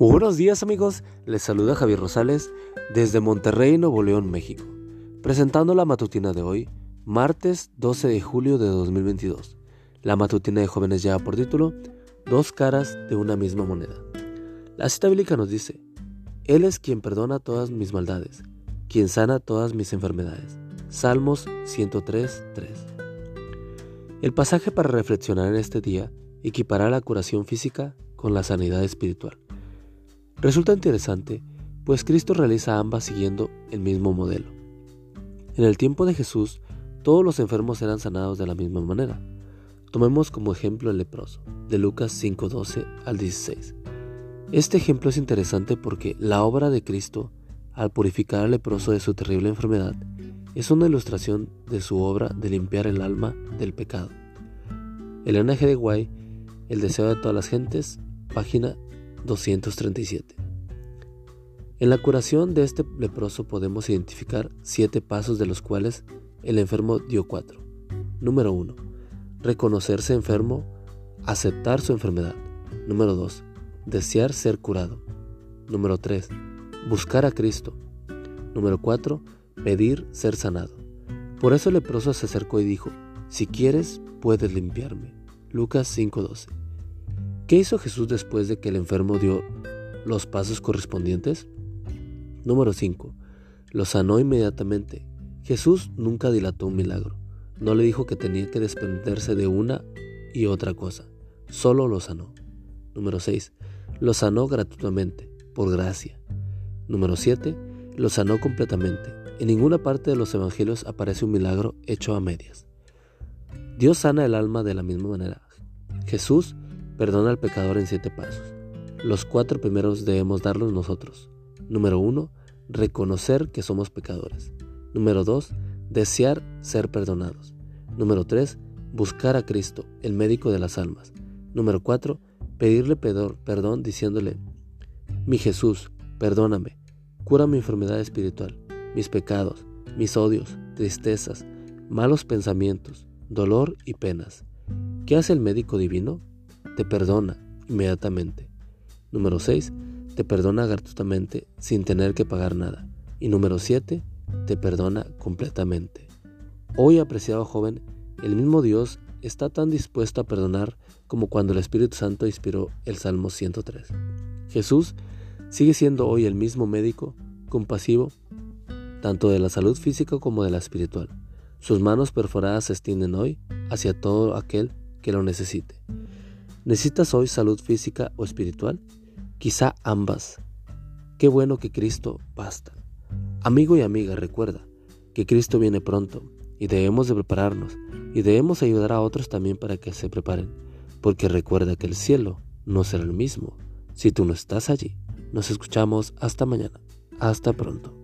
Buenos días amigos, les saluda Javier Rosales desde Monterrey, Nuevo León, México, presentando la matutina de hoy, martes 12 de julio de 2022. La matutina de jóvenes lleva por título Dos caras de una misma moneda. La cita bíblica nos dice, Él es quien perdona todas mis maldades, quien sana todas mis enfermedades. Salmos 103, 3. El pasaje para reflexionar en este día equipará la curación física con la sanidad espiritual. Resulta interesante, pues Cristo realiza ambas siguiendo el mismo modelo. En el tiempo de Jesús, todos los enfermos eran sanados de la misma manera. Tomemos como ejemplo el leproso, de Lucas 5:12 al 16. Este ejemplo es interesante porque la obra de Cristo, al purificar al leproso de su terrible enfermedad, es una ilustración de su obra de limpiar el alma del pecado. Elena G. de Guay, El deseo de todas las gentes, página 237. En la curación de este leproso podemos identificar siete pasos de los cuales el enfermo dio cuatro. Número 1. Reconocerse enfermo, aceptar su enfermedad. Número 2. Desear ser curado. Número 3. Buscar a Cristo. Número 4. Pedir ser sanado. Por eso el leproso se acercó y dijo, si quieres, puedes limpiarme. Lucas 5:12. ¿Qué hizo Jesús después de que el enfermo dio los pasos correspondientes? Número 5. Lo sanó inmediatamente. Jesús nunca dilató un milagro. No le dijo que tenía que desprenderse de una y otra cosa. Solo lo sanó. Número 6. Lo sanó gratuitamente, por gracia. Número 7. Lo sanó completamente. En ninguna parte de los evangelios aparece un milagro hecho a medias. Dios sana el alma de la misma manera. Jesús Perdona al pecador en siete pasos. Los cuatro primeros debemos darlos nosotros. Número uno, reconocer que somos pecadores. Número dos, desear ser perdonados. Número tres, buscar a Cristo, el médico de las almas. Número cuatro, pedirle perdón diciéndole, mi Jesús, perdóname, cura mi enfermedad espiritual, mis pecados, mis odios, tristezas, malos pensamientos, dolor y penas. ¿Qué hace el médico divino? Te perdona inmediatamente. Número 6. Te perdona gratuitamente sin tener que pagar nada. Y número 7. Te perdona completamente. Hoy, apreciado joven, el mismo Dios está tan dispuesto a perdonar como cuando el Espíritu Santo inspiró el Salmo 103. Jesús sigue siendo hoy el mismo médico, compasivo, tanto de la salud física como de la espiritual. Sus manos perforadas se extienden hoy hacia todo aquel que lo necesite. ¿Necesitas hoy salud física o espiritual? Quizá ambas. Qué bueno que Cristo basta. Amigo y amiga, recuerda que Cristo viene pronto y debemos de prepararnos y debemos ayudar a otros también para que se preparen, porque recuerda que el cielo no será el mismo si tú no estás allí. Nos escuchamos hasta mañana. Hasta pronto.